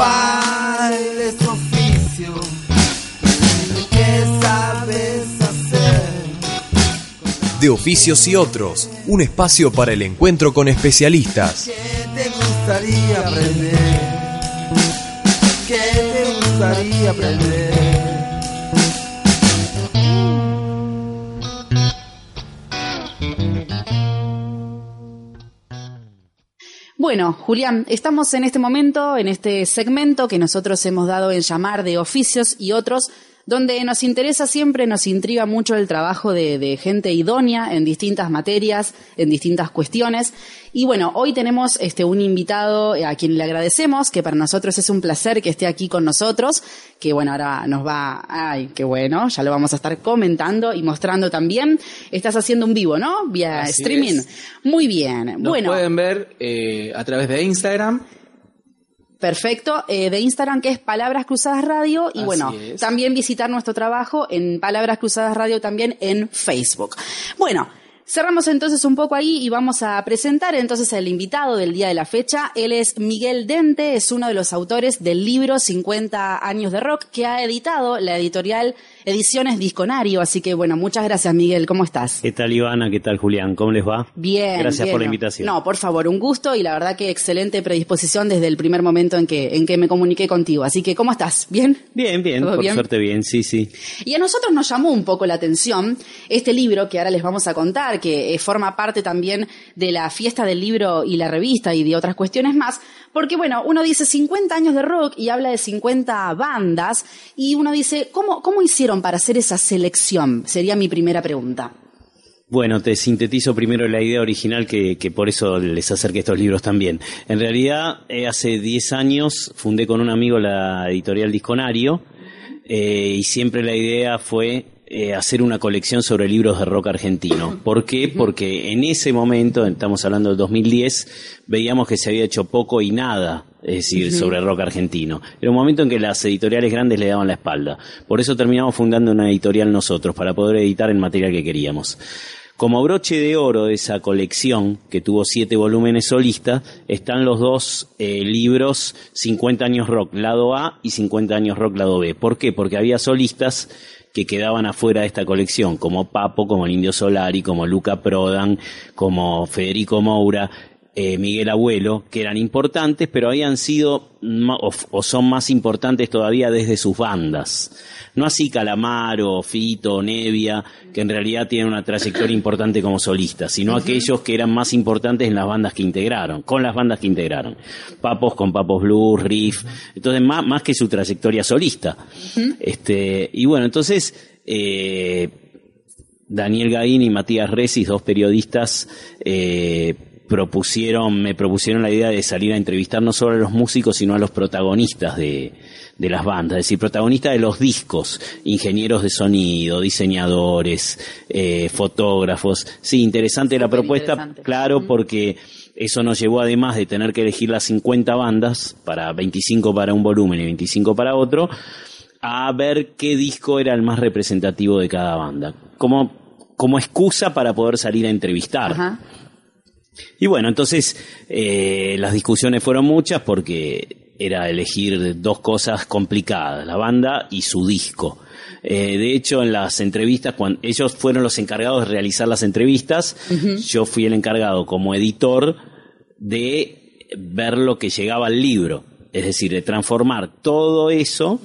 ¿Cuál es tu oficio? ¿Qué sabes hacer? De oficios y otros, un espacio para el encuentro con especialistas. ¿Qué te gustaría aprender? ¿Qué te gustaría aprender? Bueno, Julián, estamos en este momento, en este segmento que nosotros hemos dado en llamar de oficios y otros, donde nos interesa siempre, nos intriga mucho el trabajo de, de gente idónea en distintas materias, en distintas cuestiones. Y bueno, hoy tenemos este, un invitado a quien le agradecemos, que para nosotros es un placer que esté aquí con nosotros, que bueno, ahora nos va, ay, qué bueno, ya lo vamos a estar comentando y mostrando también. Estás haciendo un vivo, ¿no? Vía Así streaming. es. Muy bien. Nos bueno. pueden ver eh, a través de Instagram. Perfecto, eh, de Instagram que es Palabras Cruzadas Radio y Así bueno, es. también visitar nuestro trabajo en Palabras Cruzadas Radio también en Facebook. Bueno, cerramos entonces un poco ahí y vamos a presentar entonces al invitado del día de la fecha. Él es Miguel Dente, es uno de los autores del libro 50 años de rock que ha editado la editorial Ediciones Disconario, así que bueno, muchas gracias Miguel, ¿cómo estás? ¿Qué tal Ivana? ¿Qué tal Julián? ¿Cómo les va? Bien. Gracias bien. por la invitación. No, por favor, un gusto y la verdad que excelente predisposición desde el primer momento en que, en que me comuniqué contigo. Así que, ¿cómo estás? ¿Bien? Bien, bien, ¿Todo por bien? suerte bien, sí, sí. Y a nosotros nos llamó un poco la atención este libro que ahora les vamos a contar, que eh, forma parte también de la fiesta del libro y la revista y de otras cuestiones más, porque bueno, uno dice 50 años de rock y habla de 50 bandas y uno dice, ¿cómo, cómo hicieron para hacer esa selección? Sería mi primera pregunta. Bueno, te sintetizo primero la idea original que, que por eso les acerqué estos libros también. En realidad, eh, hace 10 años fundé con un amigo la editorial Disconario eh, y siempre la idea fue eh, hacer una colección sobre libros de rock argentino. ¿Por qué? Porque en ese momento, estamos hablando del 2010, veíamos que se había hecho poco y nada, es decir, sobre rock argentino. Era un momento en que las editoriales grandes le daban la espalda. Por eso terminamos fundando una editorial nosotros, para poder editar el material que queríamos. Como broche de oro de esa colección, que tuvo siete volúmenes solistas, están los dos eh, libros 50 años rock lado A y 50 años rock lado B. ¿Por qué? Porque había solistas que quedaban afuera de esta colección, como Papo, como el Indio Solari, como Luca Prodan, como Federico Moura, eh, Miguel Abuelo, que eran importantes, pero habían sido o son más importantes todavía desde sus bandas. No así Calamaro, Fito, Nevia, que en realidad tienen una trayectoria importante como solistas, sino aquellos que eran más importantes en las bandas que integraron, con las bandas que integraron. Papos con Papos Blues, Riff, entonces más, más que su trayectoria solista. este, y bueno, entonces, eh, Daniel Gaín y Matías Resis, dos periodistas, eh, propusieron, me propusieron la idea de salir a entrevistar no solo a los músicos, sino a los protagonistas de, de las bandas, es decir, protagonistas de los discos, ingenieros de sonido, diseñadores, eh, fotógrafos. Sí, interesante la propuesta, interesante. claro, porque eso nos llevó además de tener que elegir las 50 bandas, para 25 para un volumen y 25 para otro, a ver qué disco era el más representativo de cada banda, como, como excusa para poder salir a entrevistar. Ajá. Y bueno, entonces eh, las discusiones fueron muchas porque era elegir dos cosas complicadas, la banda y su disco. Eh, de hecho, en las entrevistas, cuando ellos fueron los encargados de realizar las entrevistas, yo fui el encargado como editor de ver lo que llegaba al libro, es decir, de transformar todo eso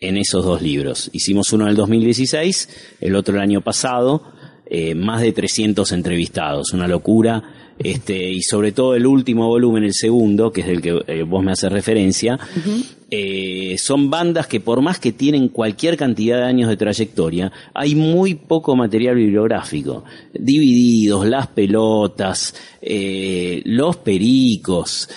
en esos dos libros. Hicimos uno en el 2016, el otro el año pasado, eh, más de 300 entrevistados, una locura. Este, y sobre todo el último volumen, el segundo, que es el que eh, vos me haces referencia, eh, son bandas que por más que tienen cualquier cantidad de años de trayectoria, hay muy poco material bibliográfico. Divididos, las pelotas, eh, los pericos,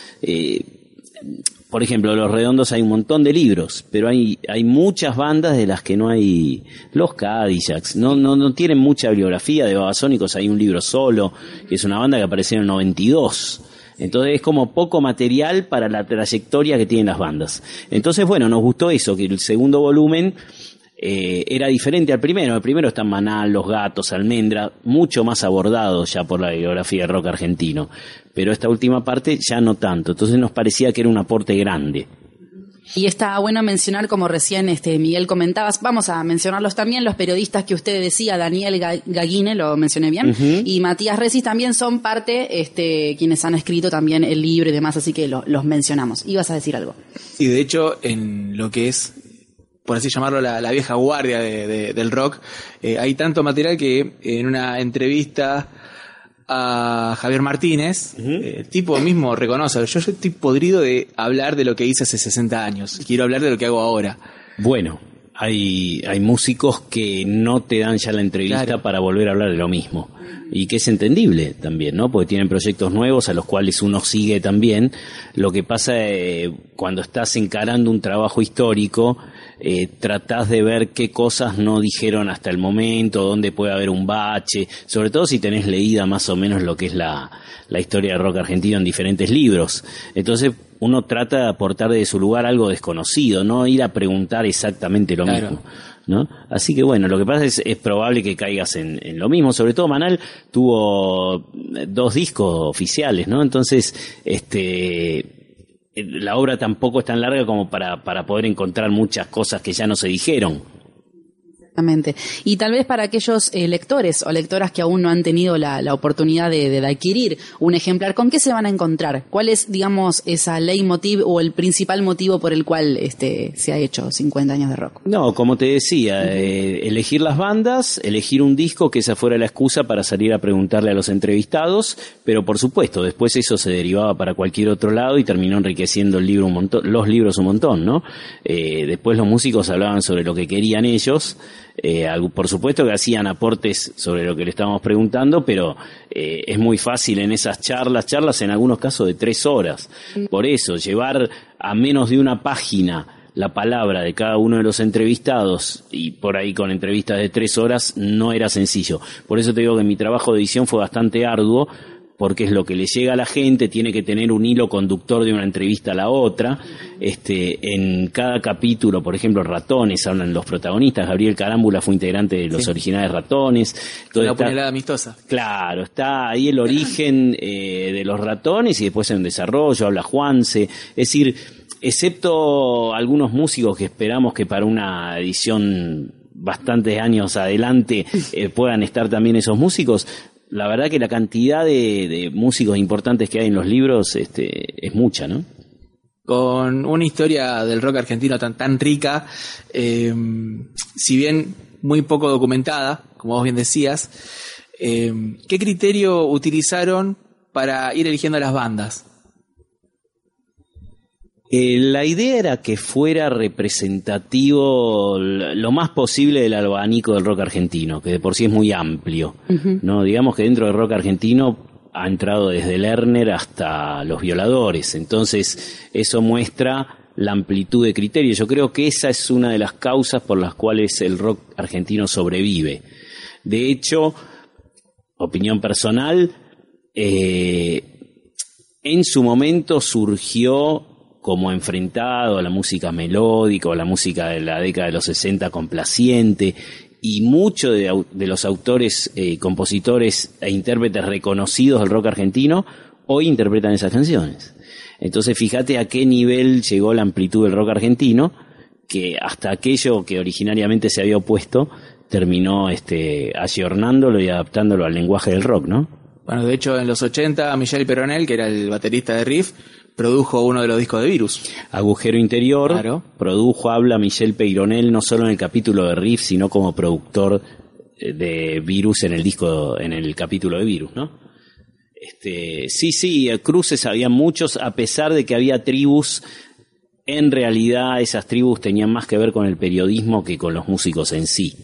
por ejemplo, Los Redondos hay un montón de libros, pero hay, hay muchas bandas de las que no hay. Los Cadillacs, no, no, no tienen mucha bibliografía. De Babasónicos hay un libro solo, que es una banda que apareció en el 92. Entonces es como poco material para la trayectoria que tienen las bandas. Entonces, bueno, nos gustó eso, que el segundo volumen eh, era diferente al primero. El primero está Manal, Los Gatos, Almendra, mucho más abordado ya por la biografía de rock argentino. Pero esta última parte ya no tanto. Entonces nos parecía que era un aporte grande. Y está bueno mencionar, como recién este Miguel comentabas, vamos a mencionarlos también, los periodistas que usted decía, Daniel Gaguine, lo mencioné bien, y Matías Resis también son parte, este, quienes han escrito también el libro y demás, así que los mencionamos. Ibas a decir algo. Y de hecho, en lo que es por así llamarlo, la, vieja guardia del rock. Eh, hay tanto material que en una entrevista a Javier Martínez, eh, el tipo mismo reconoce, yo, estoy podrido de hablar de lo que hice hace 60 años, quiero hablar de lo que hago ahora. Bueno, hay, hay músicos que no te dan ya la entrevista para volver a hablar de lo mismo. Y que es entendible también, ¿no? Porque tienen proyectos nuevos a los cuales uno sigue también. Lo que pasa eh, cuando estás encarando un trabajo histórico, eh, tratás de ver qué cosas no dijeron hasta el momento, dónde puede haber un bache, sobre todo si tenés leída más o menos lo que es la, la historia del rock argentino en diferentes libros. Entonces uno trata de aportar de su lugar algo desconocido, no ir a preguntar exactamente lo mismo. ¿No? Así que bueno, lo que pasa es, es probable que caigas en, en, lo mismo. Sobre todo Manal tuvo dos discos oficiales, ¿no? Entonces, este, eh, la obra tampoco es tan larga como para, para poder encontrar muchas cosas que ya no se dijeron. Y tal vez para aquellos eh, lectores o lectoras que aún no han tenido la, oportunidad de, adquirir un ejemplar, ¿con qué se van a encontrar? ¿Cuál es, digamos, esa leitmotiv o el principal motivo por el cual este, se ha hecho 50 años de rock? No, como te decía, eh, elegir las bandas, elegir un disco, que esa fuera la excusa para salir a preguntarle a los entrevistados, pero por supuesto, después eso se derivaba para cualquier otro lado y terminó enriqueciendo el libro un montón, los libros un montón, ¿no? Eh, después los músicos hablaban sobre lo que querían ellos, eh, por supuesto que hacían aportes sobre lo que le estábamos preguntando, pero eh, es muy fácil en esas charlas, charlas en algunos casos de tres horas. Por eso, llevar a menos de una página la palabra de cada uno de los entrevistados y por ahí con entrevistas de tres horas no era sencillo. Por eso te digo que mi trabajo de edición fue bastante arduo porque es lo que le llega a la gente, tiene que tener un hilo conductor de una entrevista a la otra. Este, en cada capítulo, por ejemplo, ratones, hablan los protagonistas. Gabriel Carámbula fue integrante de los originales ratones. Una puñalada amistosa. Claro, está ahí el origen eh, de los ratones y después en desarrollo, habla Juanse. Es decir, excepto algunos músicos que esperamos que para una edición bastantes años adelante eh, puedan estar también esos músicos, la verdad que la cantidad de, músicos importantes que hay en los libros este, es mucha, ¿no? Con una historia del rock argentino tan, tan rica, eh, si bien muy poco documentada, como vos bien decías, eh, ¿qué criterio utilizaron para ir eligiendo las bandas? Eh, la idea era que fuera representativo lo más posible del abanico del rock argentino, que de por sí es muy amplio. ¿no? Digamos que dentro del rock argentino ha entrado desde Lerner hasta los violadores. Entonces, eso muestra la amplitud de criterios. Yo creo que esa es una de las causas por las cuales el rock argentino sobrevive. De hecho, opinión personal, eh, en su momento surgió como enfrentado a la música melódica o a la música de la década de los 60 complaciente y muchos de, los autores, eh, compositores e intérpretes reconocidos del rock argentino hoy interpretan esas canciones. Entonces fíjate a qué nivel llegó la amplitud del rock argentino, que hasta aquello que originariamente se había opuesto terminó este, ayornándolo y adaptándolo al lenguaje del rock, ¿no? Bueno, de hecho, en los 80, Michel Peronel, que era el baterista de Riff, produjo uno de los discos de Virus. Agujero Interior, produjo, habla Michel Peyronel no solo en el capítulo de Riff, sino como productor eh, de Virus en el disco, en el capítulo de Virus, ¿no? Este, sí, sí, cruces había muchos, a pesar de que había tribus, en realidad esas tribus tenían más que ver con el periodismo que con los músicos en sí.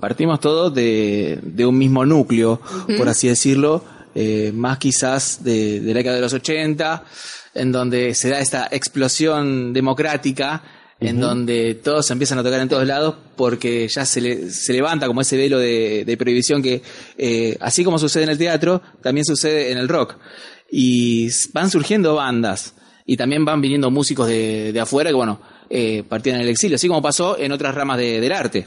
Partimos todos de, de un mismo núcleo, por así decirlo, eh, más quizás de, la década de los 80, en donde se da esta explosión democrática, en donde todos se empiezan a tocar en todos lados, porque ya se, se levanta como ese velo de, prohibición que, eh, así como sucede en el teatro, también sucede en el rock. Y van surgiendo bandas, y también van viniendo músicos de, afuera que, bueno, eh, partían en el exilio, así como pasó en otras ramas del arte.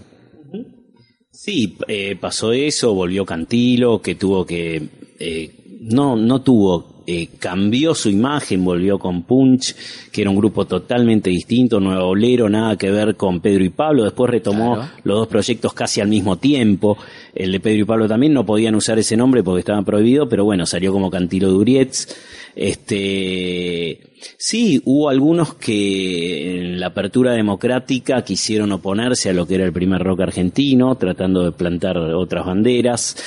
Sí, pasó eso, volvió Cantilo, que tuvo que eh, no, no tuvo eh, cambió su imagen, volvió con Punch, que era un grupo totalmente distinto, Nuevo Olero, nada que ver con Pedro y Pablo, después retomó los dos proyectos casi al mismo tiempo, el de Pedro y Pablo también no podían usar ese nombre porque estaba prohibido, pero bueno, salió como Cantilo Durietz, este, sí, hubo algunos que en la apertura democrática quisieron oponerse a lo que era el primer rock argentino, tratando de plantar otras banderas.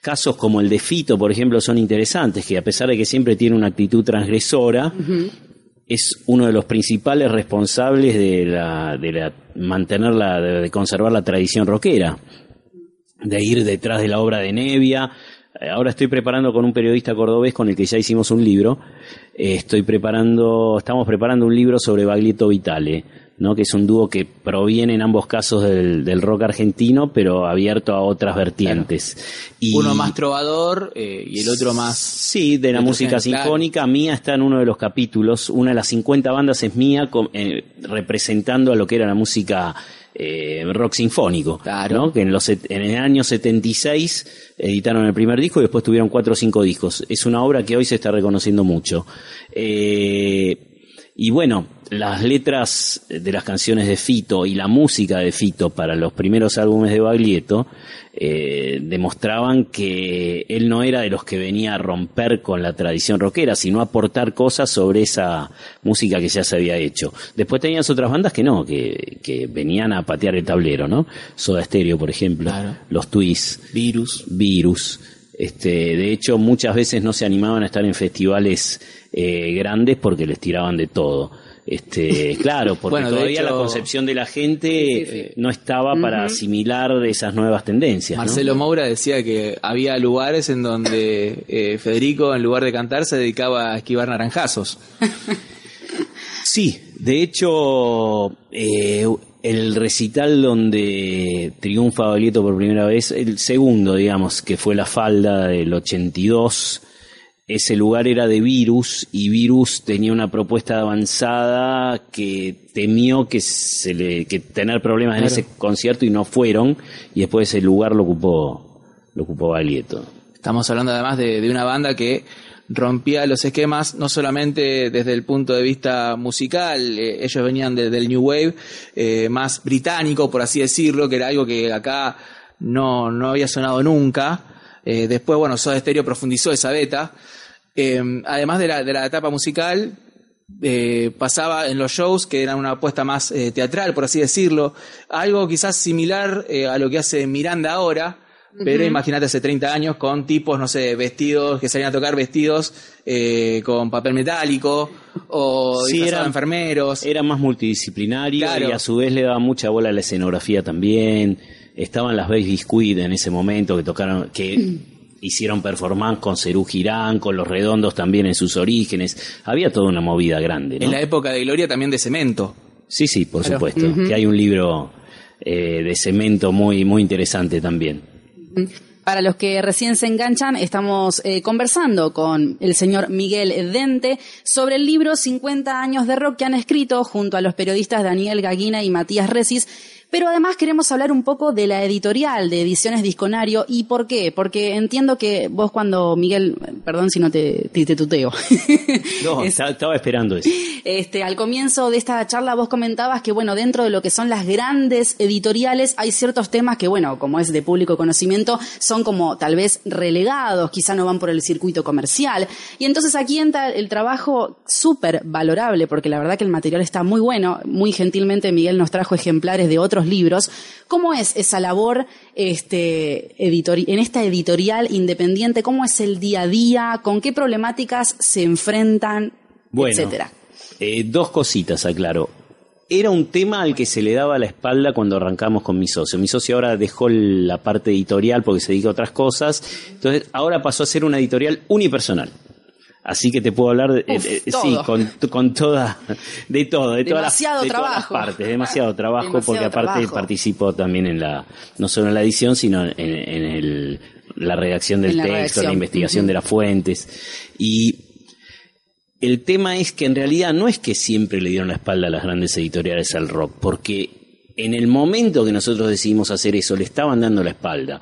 Casos como el de Fito, por ejemplo, son interesantes, que a pesar de que siempre tiene una actitud transgresora, es uno de los principales responsables de la, de la mantener la, de conservar la tradición rockera, de ir detrás de la obra de Nevia, eh, ahora estoy preparando con un periodista cordobés con el que ya hicimos un libro. Eh, estoy preparando, estamos preparando un libro sobre Baglietto Vitale, ¿no? que es un dúo que proviene en ambos casos del, rock argentino, pero abierto a otras vertientes. Y, uno más trovador eh, y el otro más... Sí, de la música sinfónica. Mía está en uno de los capítulos. Una de las 50 bandas es mía, representando a lo que era la música eh, rock sinfónico, claro. que en, los, en el año 76 editaron el primer disco y después tuvieron cuatro o cinco discos. Es una obra que hoy se está reconociendo mucho. Eh, y bueno, las letras de las canciones de Fito y la música de Fito para los primeros álbumes de Baglietto eh, demostraban que él no era de los que venía a romper con la tradición rockera, sino a aportar cosas sobre esa música que ya se había hecho. Después tenías otras bandas que no, que, que venían a patear el tablero, ¿no? Soda Stereo, por ejemplo, los Twists, Virus, Virus. Este, de hecho, muchas veces no se animaban a estar en festivales eh, grandes porque les tiraban de todo. Este, claro, porque todavía la concepción de la gente eh, no estaba para asimilar esas nuevas tendencias. Marcelo Moura decía que había lugares en donde eh, Federico, en lugar de cantar, se dedicaba a esquivar naranjazos. sí, de hecho, eh, el recital donde triunfa Baglietto por primera vez, el segundo, digamos, que fue la falda del 82, ese lugar era de Virus y Virus tenía una propuesta avanzada que temió que se le que tener problemas en ese concierto y no fueron y después ese lugar lo ocupó lo ocupó Baglietto. Estamos hablando además de, una banda que rompía los esquemas no solamente desde el punto de vista musical, eh, ellos venían del New Wave eh, más británico, por así decirlo, que era algo que acá no, no había sonado nunca. Eh, después, bueno, Soda Stereo profundizó esa beta. Em, además de la, de la etapa musical, eh, pasaba en los shows, que eran una apuesta más eh, teatral, por así decirlo, algo quizás similar eh, a lo que hace Miranda ahora, pero imagínate hace 30 años con tipos, no sé, vestidos, que salían a tocar vestidos con papel metálico o sí, eran enfermeros. Era más multidisciplinario y a su vez le daba mucha bola a la escenografía también. Estaban las Baby Squid en ese momento que tocaron, que hicieron performance con Cerú Girán, con Los Redondos también en sus orígenes. Había toda una movida grande. En la época de Gloria también de cemento. Sí, sí, por supuesto. Que hay un libro eh, de cemento muy, muy interesante también. Para los que recién se enganchan, estamos eh, conversando con el señor Miguel Dente sobre el libro 50 años de rock que han escrito junto a los periodistas Daniel Gaguina y Matías Resis pero además queremos hablar un poco de la editorial de Ediciones Disconario. ¿Y por qué? Porque entiendo que vos cuando, Miguel, perdón si no te, te, tuteo. No, estaba esperando eso. Este, al comienzo de esta charla vos comentabas que, bueno, dentro de lo que son las grandes editoriales hay ciertos temas que, bueno, como es de público conocimiento, son como tal vez relegados, quizá no van por el circuito comercial. Y entonces aquí entra el trabajo súper valorable, porque la verdad que el material está muy bueno. Muy gentilmente Miguel nos trajo ejemplares de otros libros. ¿Cómo es esa labor este, en esta editorial independiente? ¿Cómo es el día a día? ¿Con qué problemáticas se enfrentan? etcétera. Eh, dos cositas, aclaro. Era un tema al que se le daba la espalda cuando arrancamos con mi socio. Mi socio ahora dejó la parte editorial porque se dedica a otras cosas. Entonces, ahora pasó a ser una editorial unipersonal. Así que te puedo hablar de, eh, sí, con, toda, de todo, de, todas, las, trabajo. partes, demasiado trabajo, porque aparte participo también en la, no solo en la edición, sino en, el, la redacción del texto, la investigación de las fuentes. Y el tema es que en realidad no es que siempre le dieron la espalda a las grandes editoriales al rock, porque en el momento que nosotros decidimos hacer eso, le estaban dando la espalda.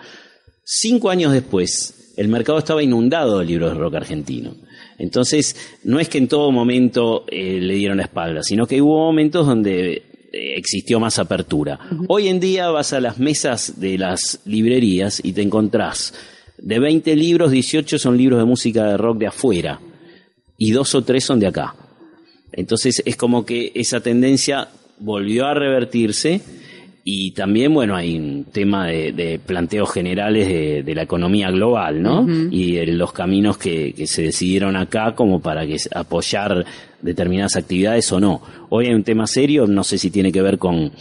Cinco años después, el mercado estaba inundado de libros de rock argentino. Entonces, no es que en todo momento eh, le dieron la espalda, sino que hubo momentos donde eh, existió más apertura. Hoy en día vas a las mesas de las librerías y te encontrás de 20 libros, 18 son libros de música de rock de afuera y dos o tres son de acá. Entonces es como que esa tendencia volvió a revertirse y también, bueno, hay un tema de, planteos generales de, la economía global, ¿no? Y de los caminos que, se decidieron acá como para que apoyar determinadas actividades o no. Hoy hay un tema serio, no sé si tiene que ver con,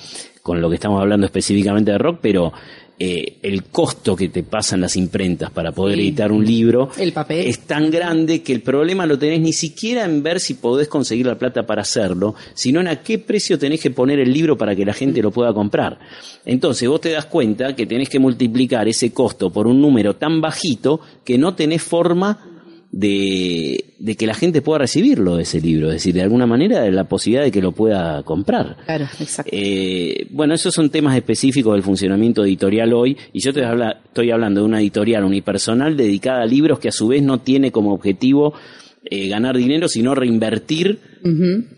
con lo que estamos hablando específicamente de rock, pero eh, el costo que te pasan las imprentas para poder editar un libro el papel. es tan grande que el problema lo tenés ni siquiera en ver si podés conseguir la plata para hacerlo, sino en a qué precio tenés que poner el libro para que la gente lo pueda comprar. Entonces vos te das cuenta que tenés que multiplicar ese costo por un número tan bajito que no tenés forma de, que la gente pueda recibirlo ese libro, es decir, de alguna manera la posibilidad de que lo pueda comprar. Claro, exacto. Eh, bueno, esos son temas específicos del funcionamiento editorial hoy, y yo te habla, estoy hablando de una editorial unipersonal dedicada a libros que a su vez no tiene como objetivo eh, ganar dinero, sino reinvertir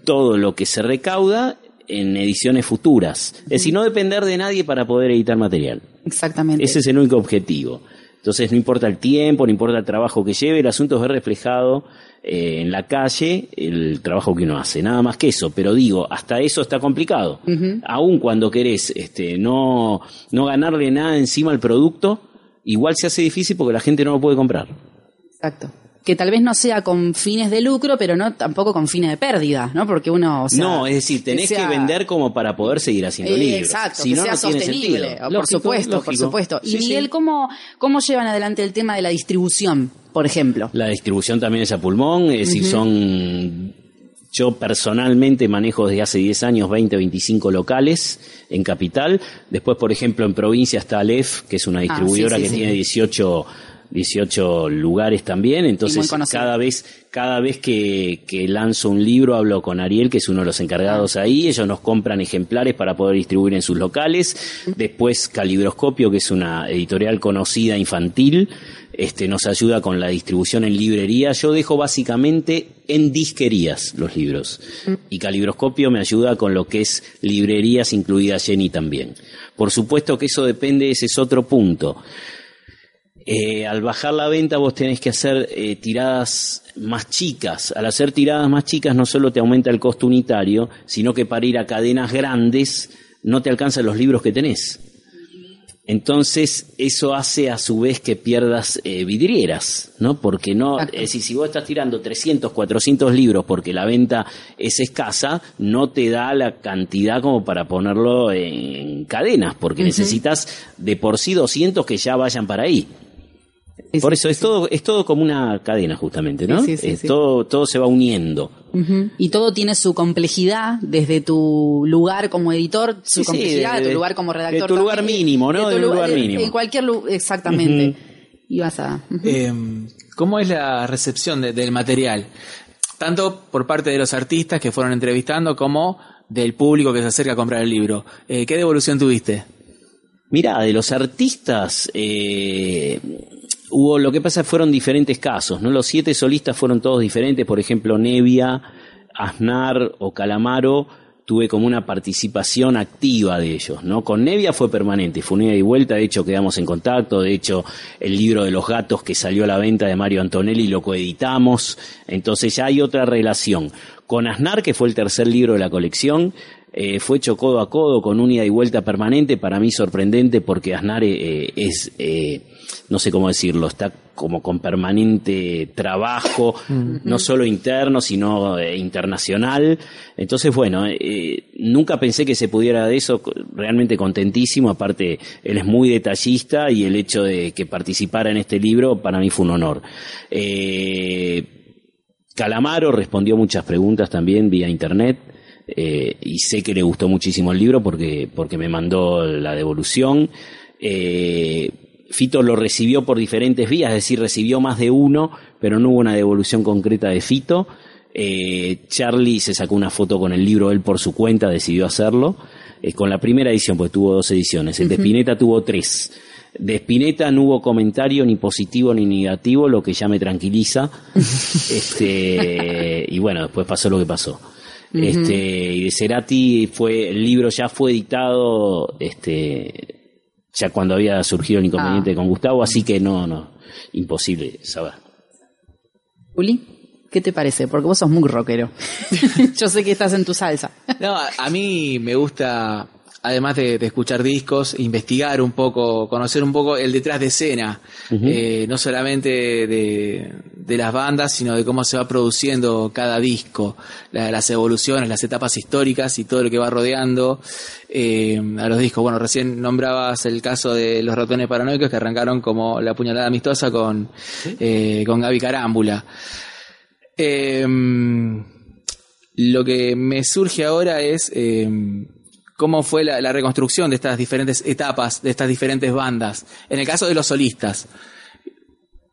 todo lo que se recauda en ediciones futuras. Es decir, no depender de nadie para poder editar material. Exactamente. Ese es el único objetivo. Entonces no importa el tiempo, no importa el trabajo que lleve, el asunto es ver reflejado eh, en la calle el trabajo que uno hace, nada más que eso. Pero digo, hasta eso está complicado. Aún cuando querés este, no, no ganarle nada encima al producto, igual se hace difícil porque la gente no lo puede comprar. Exacto que tal vez no sea con fines de lucro, pero no tampoco con fines de pérdida, ¿no? Porque uno, no, es decir, tenés que, vender como para poder seguir haciendo eh, libros. Exacto, que sea sostenible, por supuesto, por supuesto. Y Miguel, ¿cómo, ¿cómo llevan adelante el tema de la distribución, por ejemplo? La distribución también es a pulmón, es decir, son yo personalmente manejo desde hace 10 años 20, 25 locales en capital. Después, por ejemplo, en provincia está Aleph, que es una ah, distribuidora que tiene 18 18 lugares también, entonces cada vez, cada vez que, que, lanzo un libro hablo con Ariel, que es uno de los encargados ah. ahí, ellos nos compran ejemplares para poder distribuir en sus locales, después Calibroscopio, que es una editorial conocida infantil, este, nos ayuda con la distribución en librería, yo dejo básicamente en disquerías los libros, y Calibroscopio me ayuda con lo que es librerías, incluida Jenny también. Por supuesto que eso depende, ese es otro punto eh, al bajar la venta vos tenés que hacer eh, tiradas más chicas. Al hacer tiradas más chicas no solo te aumenta el costo unitario, sino que para ir a cadenas grandes no te alcanzan los libros que tenés. Entonces, eso hace a su vez que pierdas eh, vidrieras, ¿no? Porque no, es decir, si vos estás tirando 300, 400 libros porque la venta es escasa, no te da la cantidad como para ponerlo en cadenas, porque necesitas de por sí 200 que ya vayan para ahí. Por eso es todo es todo como una cadena justamente, ¿no? todo todo se va uniendo. Y todo tiene su complejidad desde tu lugar como editor, su complejidad, de, tu lugar como redactor. De tu lugar mínimo, ¿no? De, lugar mínimo. En cualquier lugar, exactamente. Y vas a. Em, ¿Cómo es la recepción del material? Tanto por parte de los artistas que fueron entrevistando como del público que se acerca a comprar el libro. Eh, ¿Qué devolución tuviste? Mira, de los artistas, eh, hubo, lo que pasa fueron diferentes casos, ¿no? Los siete solistas fueron todos diferentes, por ejemplo, Nevia, Aznar o Calamaro, tuve como una participación activa de ellos, ¿no? Con Nevia fue permanente, fue una ida y vuelta, de hecho quedamos en contacto, de hecho el libro de los gatos que salió a la venta de Mario Antonelli lo coeditamos, entonces ya hay otra relación. Con Aznar, que fue el tercer libro de la colección, eh, fue hecho codo a codo con un ida y vuelta permanente, para mí sorprendente porque Aznar eh, es, eh, no sé cómo decirlo, está como con permanente trabajo, no solo interno, sino internacional. Entonces, bueno, nunca pensé que se pudiera de eso, realmente contentísimo, aparte él es muy detallista y el hecho de que participara en este libro para mí fue un honor. Calamaro respondió muchas preguntas también vía internet. Eh, y sé que le gustó muchísimo el libro porque, porque me mandó la devolución. Eh, Fito lo recibió por diferentes vías, es decir, recibió más de uno, pero no hubo una devolución concreta de Fito. Eh, Charlie se sacó una foto con el libro, él por su cuenta decidió hacerlo. con la primera edición, pues tuvo dos ediciones. El de Spinetta tuvo tres. De Spinetta no hubo comentario ni positivo ni negativo, lo que ya me tranquiliza. este, y bueno, después pasó lo que pasó. Este, y de Cerati fue, el libro ya fue editado, este, ya cuando había surgido el inconveniente Ah. con Gustavo, así que no, no, imposible saber. Juli, ¿qué te parece? Porque vos sos muy rockero. Yo sé que estás en tu salsa. No, a, a mí me gusta, además de, de escuchar discos, investigar un poco, conocer un poco el detrás de escena, Eh, no solamente de, de las bandas, sino de cómo se va produciendo cada disco, la- las evoluciones, las etapas históricas y todo lo que va rodeando eh, a los discos. Bueno, recién nombrabas el caso de los ratones paranoicos que arrancaron como la puñalada amistosa con, eh, con Gaby Carámbula. Lo que me surge ahora es cómo fue la, la reconstrucción de estas diferentes etapas, de estas diferentes bandas. En el caso de los solistas.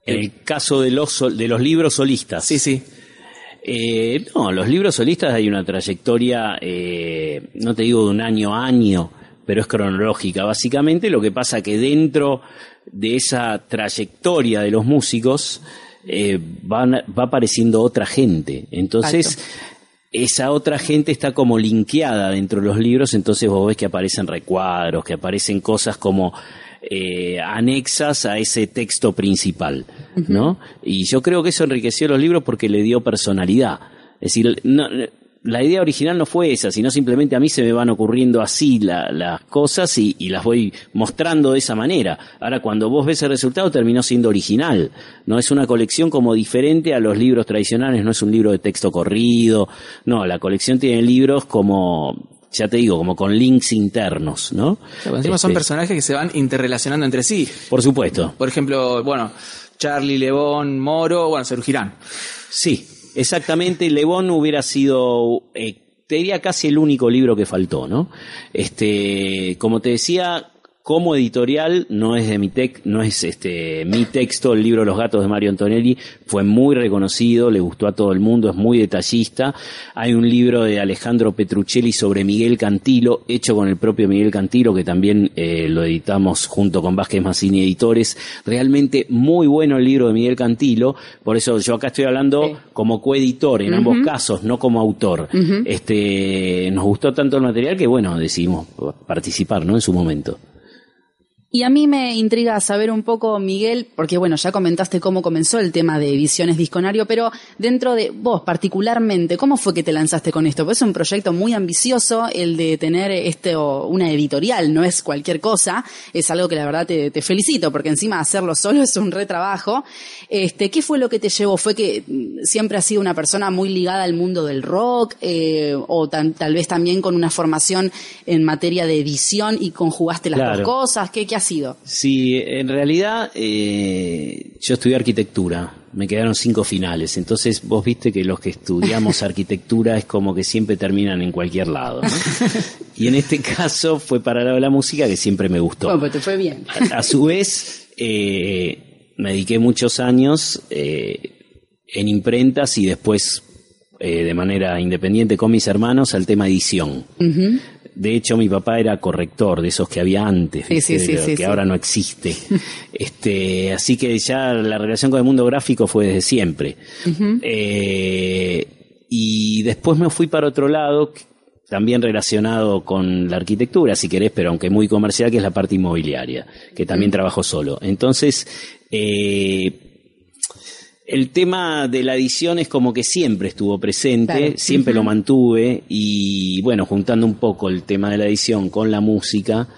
En el caso de los, sol- de los libros solistas. Sí, sí. Eh, no, los libros solistas hay una trayectoria, eh, no te digo de un año a año, pero es cronológica. Básicamente lo que pasa que dentro de esa trayectoria de los músicos eh, van, va apareciendo otra gente. Entonces, esa otra gente está como linkeada dentro de los libros, entonces vos ves que aparecen recuadros, que aparecen cosas como eh, anexas a ese texto principal, ¿no? Y yo creo que eso enriqueció los libros porque le dio personalidad. Es decir, no- la idea original no fue esa, sino simplemente a mí se me van ocurriendo así la- las cosas y, y las voy mostrando de esa manera. Ahora, cuando vos ves el resultado, terminó siendo original. No es una colección como diferente a los libros tradicionales, no es un libro de texto corrido. No, la colección tiene libros como, ya te digo, como con links internos, ¿no? O sea, por encima son Este, personajes que se van interrelacionando entre sí. Por supuesto. Por ejemplo, bueno, Charlie, Lebón, Moro, bueno, Sergio Girán. Sí, exactamente. Lebón hubiera sido, eh, te diría casi el único libro que faltó, ¿no? Este, como te decía, como editorial no es de mi tec, no es este mi texto, el libro Los gatos de Mario Antonelli fue muy reconocido, le gustó a todo el mundo, es muy detallista. Hay un libro de Alejandro Petruccelli sobre Miguel Cantilo, hecho con el propio Miguel Cantilo, que también eh, lo editamos junto con Vázquez Massini Editores. Realmente muy bueno el libro de Miguel Cantilo, por eso yo acá estoy hablando Sí. como coeditor en ambos casos, no como autor. Este, nos gustó tanto el material que bueno, decidimos participar, ¿no? En su momento. Y a mí me intriga saber un poco, Miguel, porque bueno, ya comentaste cómo comenzó el tema de ediciones Disconario, pero dentro de vos particularmente, ¿cómo fue que te lanzaste con esto? Pues es un proyecto muy ambicioso el de tener este o una editorial, no es cualquier cosa, es algo que la verdad te, te felicito, porque encima hacerlo solo es un retrabajo. Este, ¿Qué fue lo que te llevó? ¿Fue que mm, siempre has sido una persona muy ligada al mundo del rock eh, o tan- tal vez también con una formación en materia de edición y conjugaste las Claro. dos cosas? ¿Qué, qué ha sido? Sí, en realidad eh, yo estudié arquitectura, me quedaron cinco finales, entonces vos viste que los que estudiamos arquitectura es como que siempre terminan en cualquier lado. ¿no? Y en este caso fue para de la música que siempre me gustó. Bueno, pues te fue bien. A, a su vez, eh, me dediqué muchos años eh, en imprentas y después eh, de manera independiente con mis hermanos al tema edición. De hecho, mi papá era corrector de esos que había antes, Sí, que ahora no existe. este, así que ya la relación con el mundo gráfico fue desde siempre. Eh, y después me fui para otro lado, también relacionado con la arquitectura, si querés, pero aunque muy comercial, que es la parte inmobiliaria, que también trabajo solo. Entonces, eh, el tema de la edición es como que siempre estuvo presente, Claro. siempre lo mantuve y bueno, juntando un poco el tema de la edición con la música,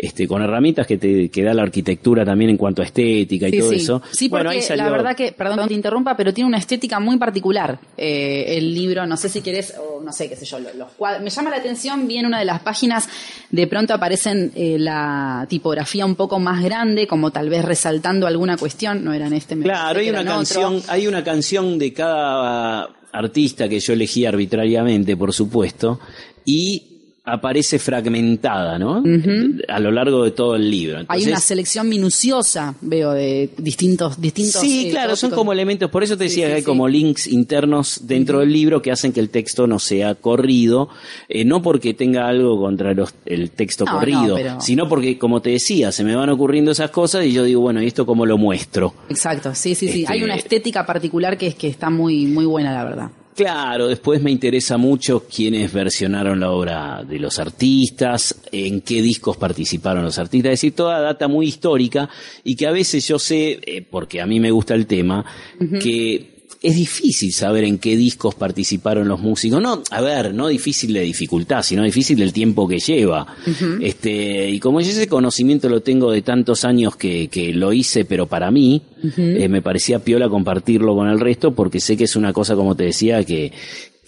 este, con herramientas que te que da la arquitectura también en cuanto a estética y Sí, todo sí. eso. Sí, porque bueno, ahí salió, la verdad que, perdón que te interrumpa, pero tiene una estética muy particular eh, el libro. No sé si querés, o no sé, qué sé yo, los, los cuadros. Me llama la atención, bien una de las páginas, de pronto aparecen eh, la tipografía un poco más grande, como tal vez resaltando alguna cuestión. No eran este, me Claro, hay una otro. canción, hay una canción de cada artista que yo elegí arbitrariamente, por supuesto, y aparece fragmentada, ¿no? A lo largo de todo el libro. Hay una selección minuciosa, veo, de distintos... distintos sí, eh, claro, son como elementos, por eso te decía sí, que hay sí. como links internos dentro del libro que hacen que el texto no sea corrido, eh, no porque tenga algo contra los- el texto No, no, corrido, pero- sino porque, como te decía, se me van ocurriendo esas cosas y yo digo, bueno, ¿y esto cómo lo muestro? Exacto, sí, sí, sí. Este- Hay una estética particular que es que está muy, muy buena, la verdad. Claro, después me interesa mucho quiénes versionaron la obra de los artistas, en qué discos participaron los artistas, es decir, toda data muy histórica y que a veces yo sé, eh, porque a mí me gusta el tema, que es difícil saber en qué discos participaron los músicos. No, a ver, no difícil de dificultad, sino difícil del tiempo que lleva. Este, y como yo ese conocimiento lo tengo de tantos años que, que lo hice, pero para mí, eh, me parecía piola compartirlo con el resto, porque sé que es una cosa, como te decía, que,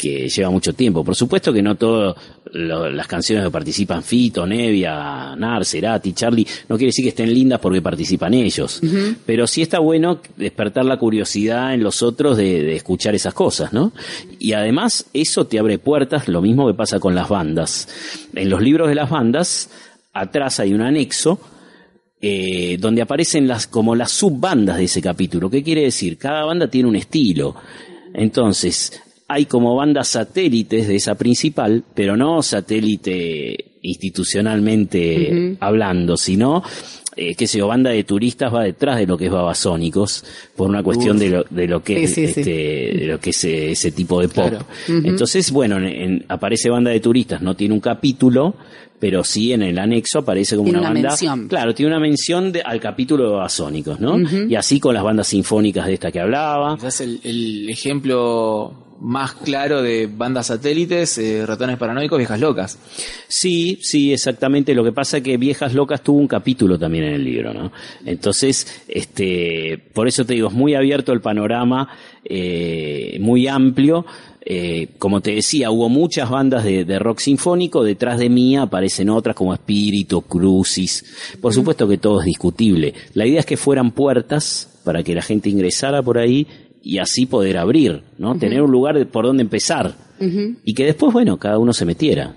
que lleva mucho tiempo. Por supuesto que no todas las canciones que participan Fito, Nevia, Nar, Cerati, Charlie, no quiere decir que estén lindas porque participan ellos. Pero sí está bueno despertar la curiosidad en los otros de, de escuchar esas cosas, ¿no? Y además eso te abre puertas, lo mismo que pasa con las bandas. En los libros de las bandas, atrás hay un anexo eh, donde aparecen las como las subbandas de ese capítulo. ¿Qué quiere decir? Cada banda tiene un estilo. Entonces, hay como bandas satélites de esa principal, pero no satélite institucionalmente hablando, sino eh, qué sé yo, banda de turistas va detrás de lo que es Babasónicos por una cuestión de lo, de lo que es Sí, sí, sí. este, de lo que es eh, ese tipo de pop. Claro. Entonces, bueno, en- en- aparece banda de turistas, no tiene un capítulo, pero sí en el anexo aparece como Tiene una, una banda. mención. Claro, tiene una mención de- al capítulo de Babasónicos, ¿no? Y así con las bandas sinfónicas de esta que hablaba. Quizás el, el ejemplo más claro de bandas satélites, eh, ratones paranoicos, viejas locas. Sí, sí, exactamente. Lo que pasa es que Viejas Locas tuvo un capítulo también en el libro, ¿no? Entonces, este, por eso te digo, es muy abierto el panorama, eh, muy amplio. Eh, como te decía, hubo muchas bandas de, de rock sinfónico, detrás de mí aparecen otras como Espíritu, Crucis. Por supuesto que todo es discutible. La idea es que fueran puertas para que la gente ingresara por ahí y así poder abrir, ¿no? Tener un lugar por donde empezar. Y que después, bueno, cada uno se metiera.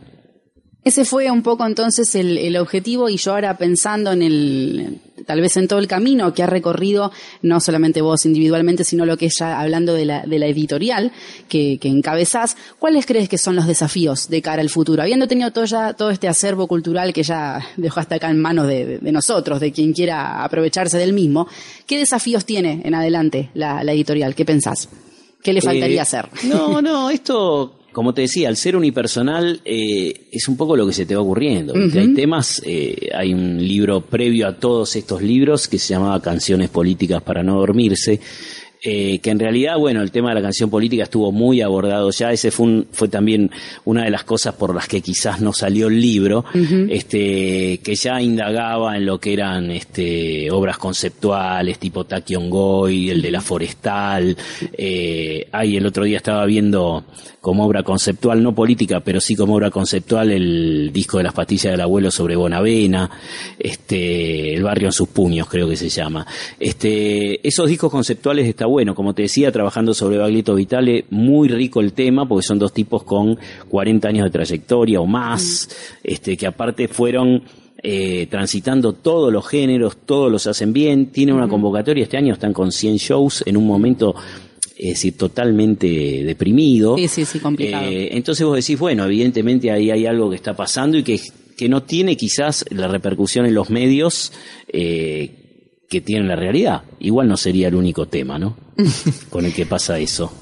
Ese fue un poco entonces el, el objetivo y yo ahora pensando en el, tal vez en todo el camino que ha recorrido, no solamente vos individualmente, sino lo que es ya hablando de la, de la editorial que, que encabezás, ¿cuáles crees que son los desafíos de cara al futuro? Habiendo tenido todo ya, todo este acervo cultural que ya dejó hasta acá en manos de, de- nosotros, de quien quiera aprovecharse del mismo, ¿qué desafíos tiene en adelante la, la editorial? ¿Qué pensás? ¿Qué le faltaría Eh, hacer? No, no, esto, como te decía, al ser unipersonal eh, es un poco lo que se te va ocurriendo. Hay temas, eh, hay un libro previo a todos estos libros que se llamaba Canciones Políticas para no dormirse. eh, que en realidad, bueno, el tema de la canción política estuvo muy abordado ya, ese fue, un- fue también una de las cosas por las que quizás no salió el libro, este, que ya indagaba en lo que eran este, obras conceptuales, tipo Takion Goy, el de la forestal, eh, ay, el otro día estaba viendo como obra conceptual, no política, pero sí como obra conceptual el disco de las pastillas del abuelo sobre Bonavena, este, el barrio en sus puños creo que se llama. Este, esos discos conceptuales está bueno, como te decía, trabajando sobre Baglietto Vitale, muy rico el tema, porque son dos tipos con 40 años de trayectoria o más, este, que aparte fueron eh, transitando todos los géneros, todos los hacen bien, tienen una convocatoria, este año están con 100 shows en un momento es decir, totalmente deprimido. Sí, sí, sí, complicado. Eh, entonces vos decís, bueno, evidentemente ahí hay algo que está pasando y que, que no tiene quizás la repercusión en los medios eh, que tiene la realidad. Igual no sería el único tema, ¿no? Con el que pasa eso.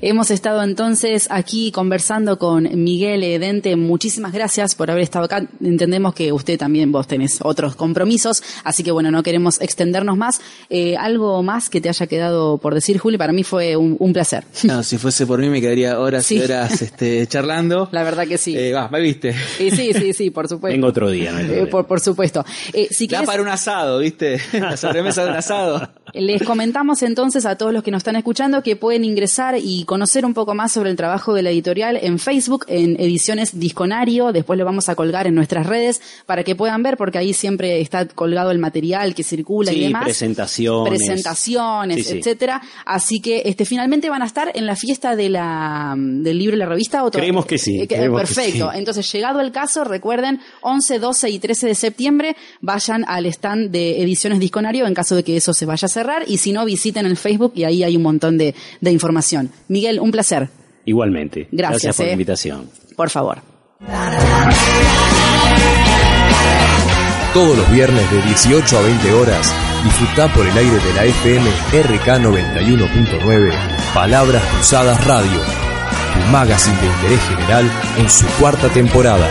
Hemos estado entonces aquí conversando con Miguel Edente. Muchísimas gracias por haber estado acá. Entendemos que usted también, vos tenés otros compromisos, así que bueno, no queremos extendernos más. Eh, ¿Algo más que te haya quedado por decir, Juli? Para mí fue un, un placer. No, si fuese por mí me quedaría horas Sí. y horas este, charlando. La verdad que sí. Eh, va, me viste. Sí, sí, sí, sí, por supuesto. Vengo otro día, no hay Eh, problema. por, por supuesto. Eh, si Da querés- para un asado, ¿viste? La sobremesa de un asado. Les comentamos entonces a todos los que nos están escuchando que pueden ingresar y conocer un poco más sobre el trabajo de la editorial en Facebook, en Ediciones Disconario. Después lo vamos a colgar en nuestras redes para que puedan ver, porque ahí siempre está colgado el material que circula y demás. presentaciones. Presentaciones, Sí, sí. etcétera. Así que este finalmente van a estar en la fiesta de la del libro y la revista. ¿o Creemos que sí, Eh, creemos perfecto. Entonces, llegado el caso, recuerden, 11, 12 y 13 de septiembre, vayan al stand de Ediciones Disconario en caso de que eso se vaya a cerrar. Y si no, visiten el Facebook y ahí hay un montón de, de información. Miguel, un placer. Igualmente. Gracias, por eh. la invitación. Por favor. Todos los viernes de 18 a 20 horas, disfruta por el aire de la FM RK 91.9, Palabras Cruzadas Radio, tu magazine de interés general en su cuarta temporada.